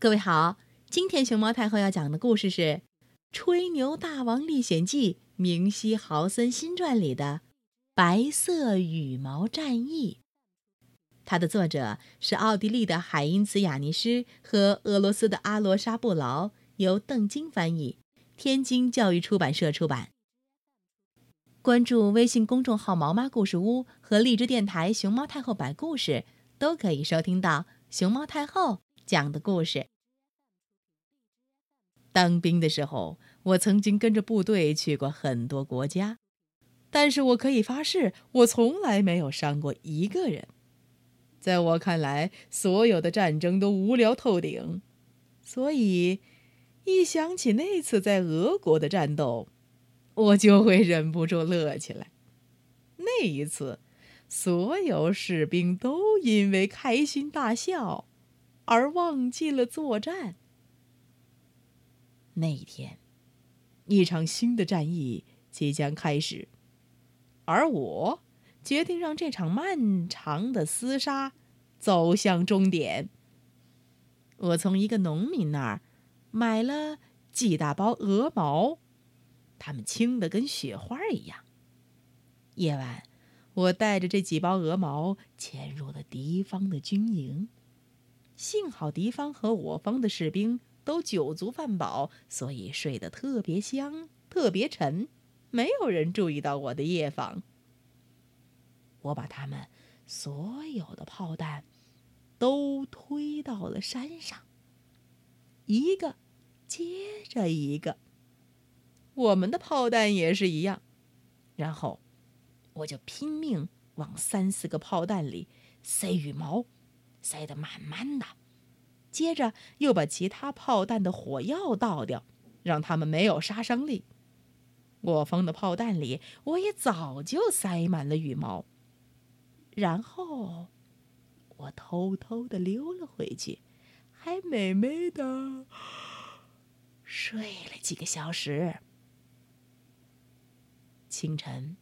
各位好，今天熊猫太后要讲的故事是《吹牛大王历险记·明西豪森新传》里的《白色羽毛战役》。它的作者是奥地利的海因茨·雅尼施和俄罗斯的阿罗沙布劳，由邓晶翻译，天津教育出版社出版。关注微信公众号“毛妈故事屋”和荔枝电台“熊猫太后摆故事”，都可以收听到熊猫太后。讲的故事。当兵的时候，我曾经跟着部队去过很多国家，但是我可以发誓，我从来没有伤过一个人。在我看来，所有的战争都无聊透顶，所以一想起那次在俄国的战斗，我就会忍不住乐起来。那一次，所有士兵都因为开心大笑。而忘记了作战。那一天，一场新的战役即将开始，而我决定让这场漫长的厮杀走向终点。我从一个农民那儿买了几大包鹅毛，它们轻的跟雪花一样。夜晚，我带着这几包鹅毛潜入了敌方的军营。幸好敌方和我方的士兵都酒足饭饱，所以睡得特别香、特别沉，没有人注意到我的夜访。我把他们所有的炮弹都推到了山上，一个接着一个。我们的炮弹也是一样。然后，我就拼命往三四个炮弹里塞羽毛。塞得满满的，接着又把其他炮弹的火药倒掉，让它们没有杀伤力。我方的炮弹里，我也早就塞满了羽毛。然后，我偷偷的溜了回去，还美美的睡了几个小时。清晨，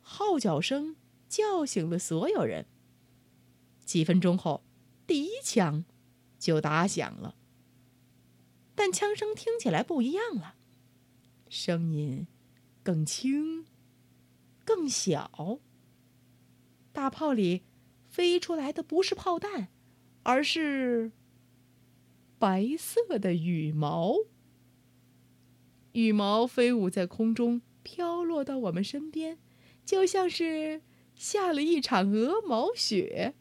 号角声叫醒了所有人。几分钟后，第一枪就打响了。但枪声听起来不一样了，声音更轻、更小。大炮里飞出来的不是炮弹，而是白色的羽毛。羽毛飞舞在空中，飘落到我们身边，就像是下了一场鹅毛雪。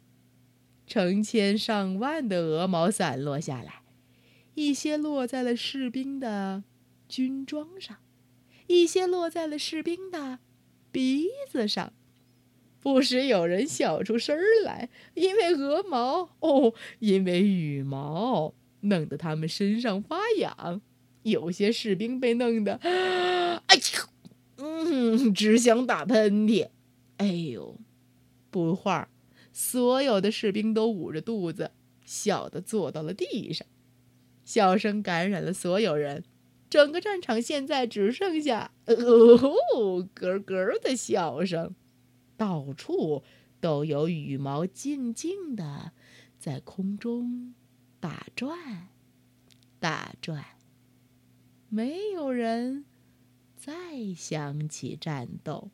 成千上万的鹅毛散落下来，一些落在了士兵的军装上，一些落在了士兵的鼻子上。不时有人笑出声来，因为鹅毛哦，因为羽毛弄得他们身上发痒。有些士兵被弄得，哎呦，嗯，只想打喷嚏。哎呦，不会儿。所有的士兵都捂着肚子，笑得坐到了地上。笑声感染了所有人，整个战场现在只剩下“哦咯咯”的笑声，到处都有羽毛静静的在空中打转，打转。没有人再想起战斗。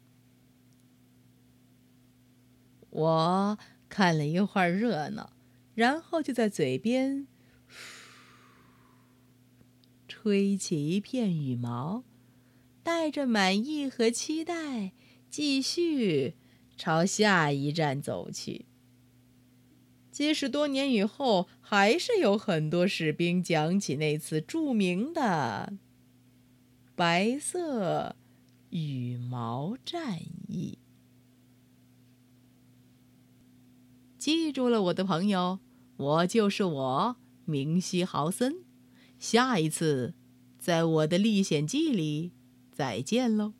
我看了一会儿热闹，然后就在嘴边吹起一片羽毛，带着满意和期待，继续朝下一站走去。即使多年以后，还是有很多士兵讲起那次著名的白色羽毛战役。记住了，我的朋友，我就是我，明西豪森。下一次，在我的历险记里，再见喽。